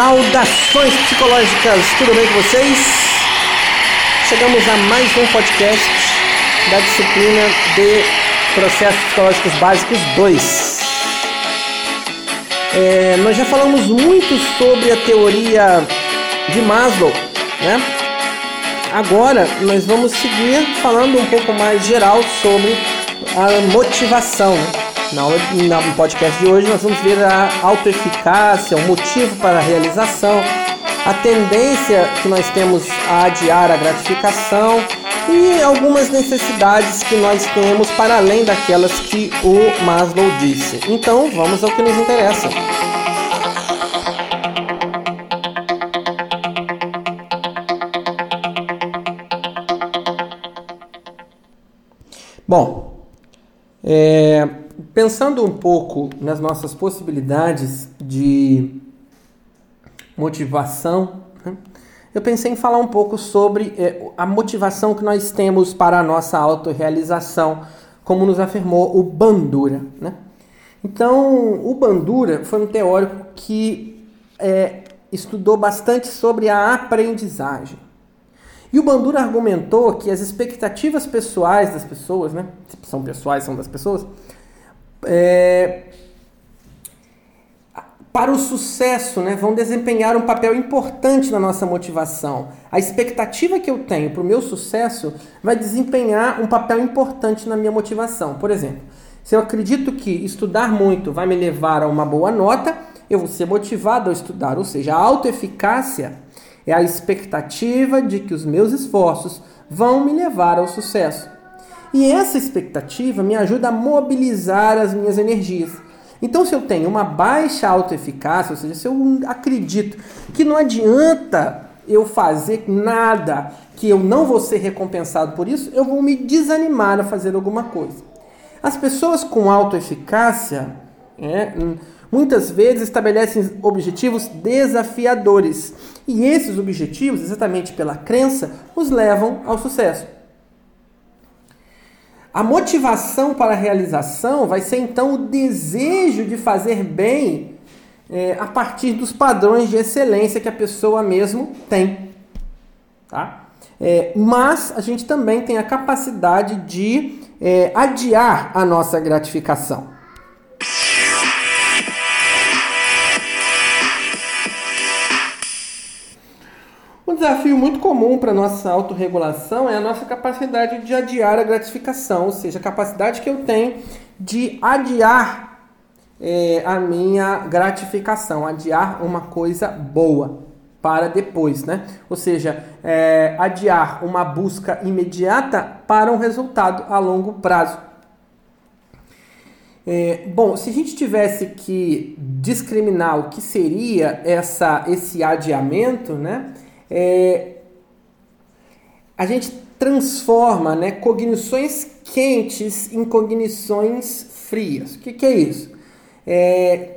Saudações psicológicas, tudo bem com vocês? Chegamos a mais um podcast da disciplina de Processos Psicológicos Básicos 2. É, nós já falamos muito sobre a teoria de Maslow, né? Agora nós vamos seguir falando um pouco mais geral sobre a motivação. Né? Na aula, no podcast de hoje nós vamos ver a autoeficácia, o motivo para a realização, a tendência que nós temos a adiar a gratificação e algumas necessidades que nós temos para além daquelas que o Maslow disse. Então vamos ao que nos interessa. Bom, é, pensando um pouco nas nossas possibilidades de motivação, né, eu pensei em falar um pouco sobre é, a motivação que nós temos para a nossa autorrealização, como nos afirmou o Bandura. Né? Então, o Bandura foi um teórico que é, estudou bastante sobre a aprendizagem. E o Bandura argumentou que as expectativas pessoais das pessoas, né, são pessoais, são das pessoas, é, para o sucesso, né, vão desempenhar um papel importante na nossa motivação. A expectativa que eu tenho para o meu sucesso vai desempenhar um papel importante na minha motivação. Por exemplo, se eu acredito que estudar muito vai me levar a uma boa nota, eu vou ser motivado a estudar. Ou seja, a autoeficácia é a expectativa de que os meus esforços vão me levar ao sucesso. E essa expectativa me ajuda a mobilizar as minhas energias. Então, se eu tenho uma baixa autoeficácia, ou seja, se eu acredito que não adianta eu fazer nada, que eu não vou ser recompensado por isso, eu vou me desanimar a fazer alguma coisa. As pessoas com autoeficácia é, muitas vezes estabelecem objetivos desafiadores. E esses objetivos, exatamente pela crença, os levam ao sucesso. A motivação para a realização vai ser então o desejo de fazer bem é, a partir dos padrões de excelência que a pessoa mesmo tem. Tá? É, mas a gente também tem a capacidade de é, adiar a nossa gratificação. Desafio muito comum para nossa autorregulação é a nossa capacidade de adiar a gratificação, ou seja, a capacidade que eu tenho de adiar é, a minha gratificação, adiar uma coisa boa para depois, né? Ou seja, é, adiar uma busca imediata para um resultado a longo prazo. É, bom, se a gente tivesse que discriminar o que seria essa, esse adiamento, né? É, a gente transforma né, cognições quentes em cognições frias. O que, que é isso? É,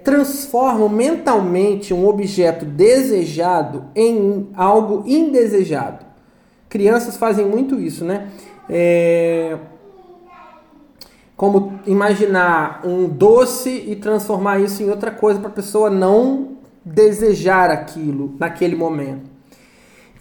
mentalmente um objeto desejado em algo indesejado. Crianças fazem muito isso, né? É, como imaginar um doce e transformar isso em outra coisa para a pessoa não desejar aquilo naquele momento.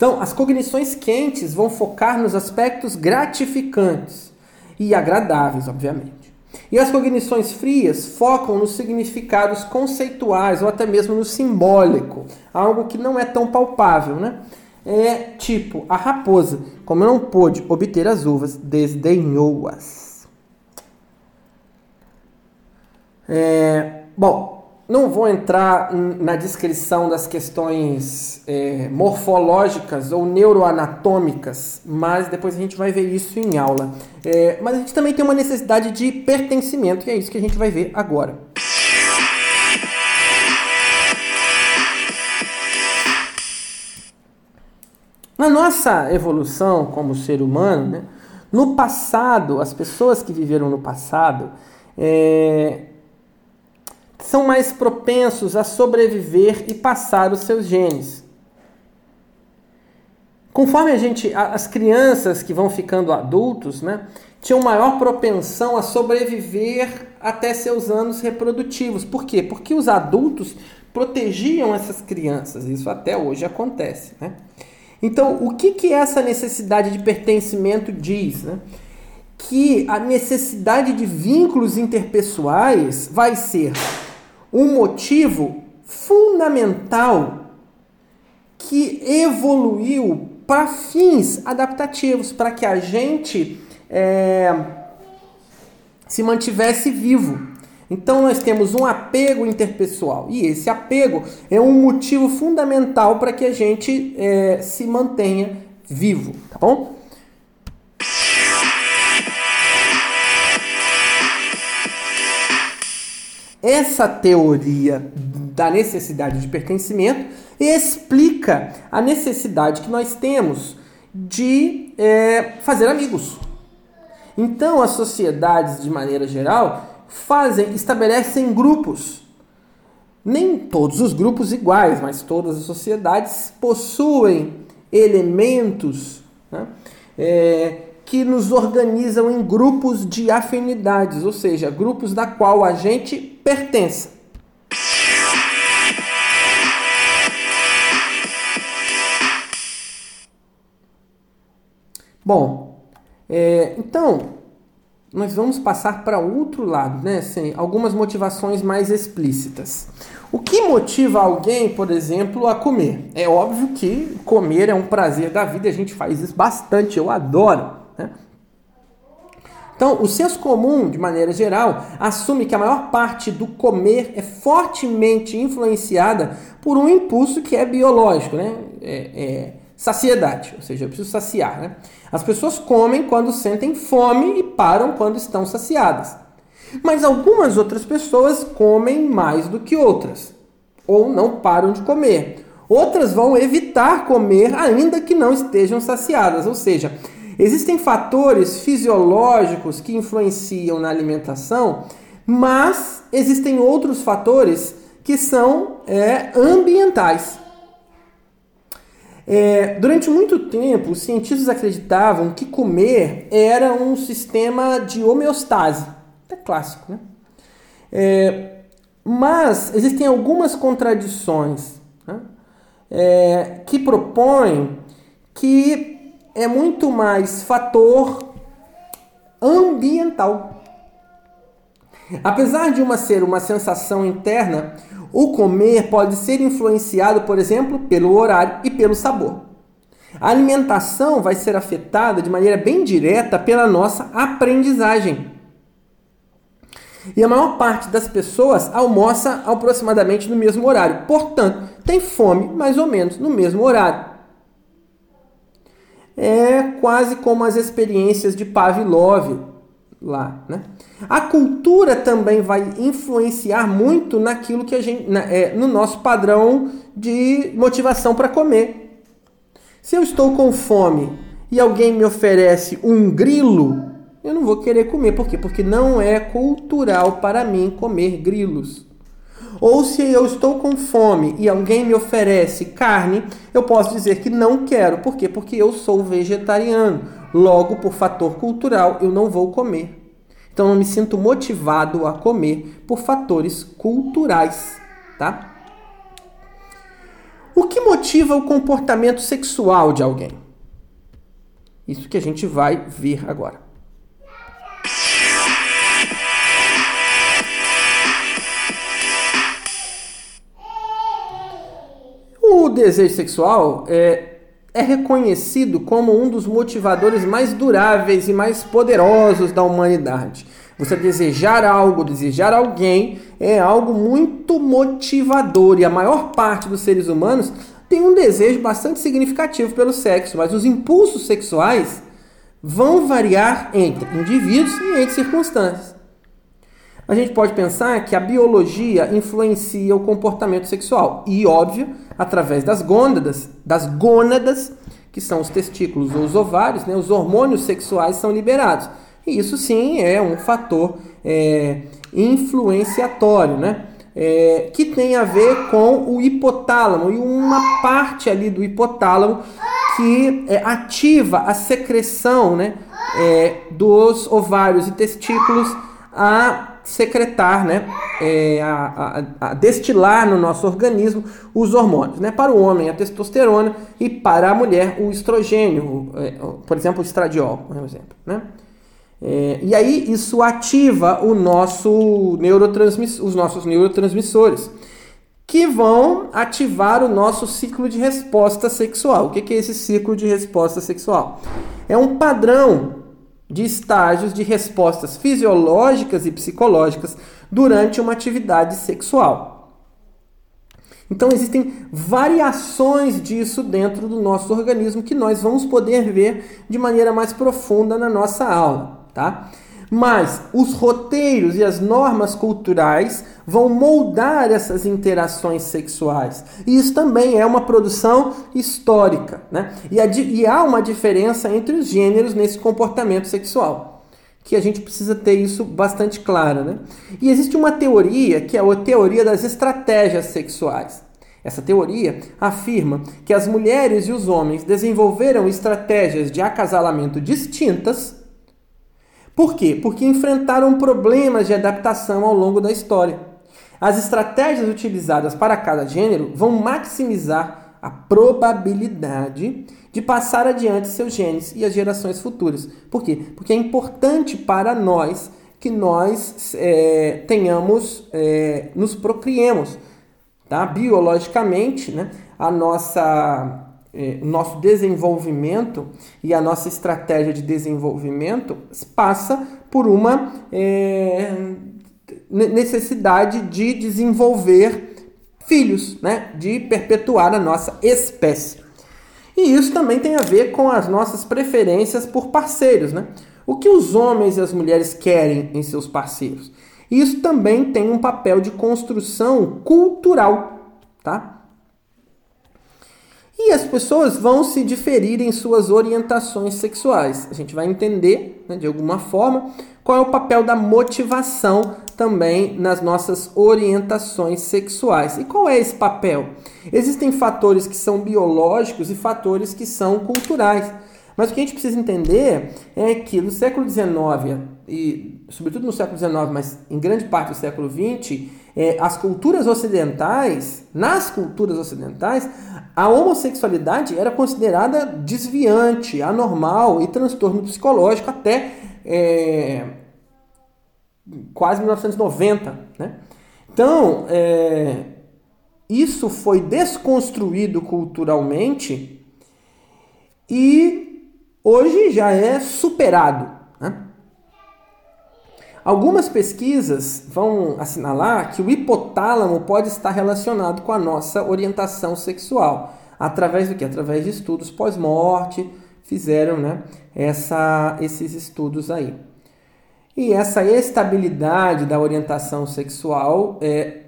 Então, as cognições quentes vão focar nos aspectos gratificantes e agradáveis, obviamente. E as cognições frias focam nos significados conceituais ou até mesmo no simbólico, algo que não é tão palpável, né? É tipo, a raposa, como não pôde obter as uvas, desdenhou-as. É, bom, não vou entrar na descrição das questões é, morfológicas ou neuroanatômicas, mas depois a gente vai ver isso em aula. É, mas a gente também tem uma necessidade de pertencimento, e é isso que a gente vai ver agora. Na nossa evolução como ser humano, né, no passado, as pessoas que viveram no passado, é, são mais propensos a sobreviver e passar os seus genes. Conforme a gente, as crianças que vão ficando adultos, né, tinham maior propensão a sobreviver até seus anos reprodutivos. Por quê? Porque os adultos protegiam essas crianças. Isso até hoje acontece. Né? Então, o que, que essa necessidade de pertencimento diz? Né? Que a necessidade de vínculos interpessoais vai ser um motivo fundamental que evoluiu para fins adaptativos, para que a gente é, se mantivesse vivo. Então nós temos um apego interpessoal e esse apego é um motivo fundamental para que a gente é, se mantenha vivo, tá bom? Essa teoria da necessidade de pertencimento explica a necessidade que nós temos de é, fazer amigos. Então, as sociedades, de maneira geral, fazem, estabelecem grupos. Nem todos os grupos iguais, mas todas as sociedades possuem elementos né, é, que nos organizam em grupos de afinidades, ou seja, grupos da qual a gente pertence. Bom, é, então nós vamos passar para outro lado, né? Sem algumas motivações mais explícitas. O que motiva alguém, por exemplo, a comer? É óbvio que comer é um prazer da vida, a gente faz isso bastante, eu adoro. Né? Então, o senso comum, de maneira geral, assume que a maior parte do comer é fortemente influenciada por um impulso que é biológico, né? É, é saciedade, ou seja, eu preciso saciar. Né? As pessoas comem quando sentem fome e param quando estão saciadas. Mas algumas outras pessoas comem mais do que outras, ou não param de comer. Outras vão evitar comer ainda que não estejam saciadas, ou seja, existem fatores fisiológicos que influenciam na alimentação, mas existem outros fatores que são é, ambientais. É, durante muito tempo, os cientistas acreditavam que comer era um sistema de homeostase. É clássico, né? É, mas existem algumas contradições né? é, que propõem que é muito mais fator ambiental. Apesar de uma ser uma sensação interna, o comer pode ser influenciado, por exemplo, pelo horário e pelo sabor. A alimentação vai ser afetada de maneira bem direta pela nossa aprendizagem. E a maior parte das pessoas almoça aproximadamente no mesmo horário, portanto, tem fome mais ou menos no mesmo horário. É quase como as experiências de Pavlov, lá, né? A cultura também vai influenciar muito naquilo que a gente, na, é, no nosso padrão de motivação para comer. Se eu estou com fome e alguém me oferece um grilo, eu não vou querer comer, por quê? Porque não é cultural para mim comer grilos. Ou se eu estou com fome e alguém me oferece carne, eu posso dizer que não quero. Por quê? Porque eu sou vegetariano. Logo, por fator cultural, eu não vou comer. Então, eu me sinto motivado a comer por fatores culturais, tá? O que motiva o comportamento sexual de alguém? Isso que a gente vai ver agora. Desejo sexual é, é reconhecido como um dos motivadores mais duráveis e mais poderosos da humanidade. Você desejar algo, desejar alguém, é algo muito motivador e a maior parte dos seres humanos tem um desejo bastante significativo pelo sexo, mas os impulsos sexuais vão variar entre indivíduos e entre circunstâncias. A gente pode pensar que a biologia influencia o comportamento sexual e, óbvio, através das gônadas, das gônadas, que são os testículos ou os ovários, né, os hormônios sexuais são liberados. E isso sim é um fator é, influenciatório, né? É, que tem a ver com o hipotálamo e uma parte ali do hipotálamo que é, ativa a secreção né, é, dos ovários e testículos a secretar, né, é, a, a, a, destilar no nosso organismo os hormônios. Né? Para o homem, a testosterona e para a mulher, o estrogênio, é, por exemplo, o estradiol, por exemplo. Né? É, e aí isso ativa o nosso neurotransmiss os nossos neurotransmissores, que vão ativar o nosso ciclo de resposta sexual. O que é esse ciclo de resposta sexual? É um padrão de estágios de respostas fisiológicas e psicológicas durante uma atividade sexual. Então existem variações disso dentro do nosso organismo que nós vamos poder ver de maneira mais profunda na nossa aula, tá? Mas os roteiros e as normas culturais vão moldar essas interações sexuais. E isso também é uma produção histórica. Né? E, e há uma diferença entre os gêneros nesse comportamento sexual. Que a gente precisa ter isso bastante claro. Né? E existe uma teoria que é a teoria das estratégias sexuais. Essa teoria afirma que as mulheres e os homens desenvolveram estratégias de acasalamento distintas por quê? Porque enfrentaram problemas de adaptação ao longo da história. As estratégias utilizadas para cada gênero vão maximizar a probabilidade de passar adiante seus genes e as gerações futuras. Por quê? Porque é importante para nós que nós é, tenhamos, é, nos procriemos. Tá? Biologicamente, né, a nossa é, nosso desenvolvimento e a nossa estratégia de desenvolvimento passa por uma é, necessidade de desenvolver filhos, né? de perpetuar a nossa espécie. E isso também tem a ver com as nossas preferências por parceiros. Né? O que os homens e as mulheres querem em seus parceiros? Isso também tem um papel de construção cultural. Tá? As pessoas vão se diferir em suas orientações sexuais. A gente vai entender, né, de alguma forma, qual é o papel da motivação também nas nossas orientações sexuais. E qual é esse papel? Existem fatores que são biológicos e fatores que são culturais. Mas o que a gente precisa entender é que no século XIX, e sobretudo no século XIX, mas em grande parte do século XX, é, as culturas ocidentais, nas culturas ocidentais, a homossexualidade era considerada desviante, anormal e transtorno psicológico até é, quase 1990. Né? Então, é, isso foi desconstruído culturalmente e hoje já é superado. Né? Algumas pesquisas vão assinalar que o hipotálamo pode estar relacionado com a nossa orientação sexual. Através do que? Através de estudos pós-morte, fizeram né, essa, esses estudos aí. E essa estabilidade da orientação sexual é,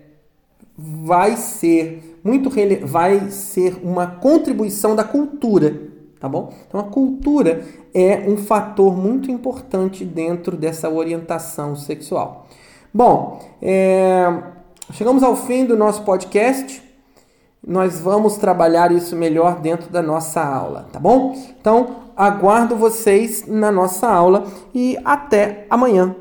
vai ser muito vai ser uma contribuição da cultura, tá bom? Então a cultura é um fator muito importante dentro dessa orientação sexual. Bom, é, chegamos ao fim do nosso podcast. Nós vamos trabalhar isso melhor dentro da nossa aula, tá bom? Então, aguardo vocês na nossa aula e até amanhã.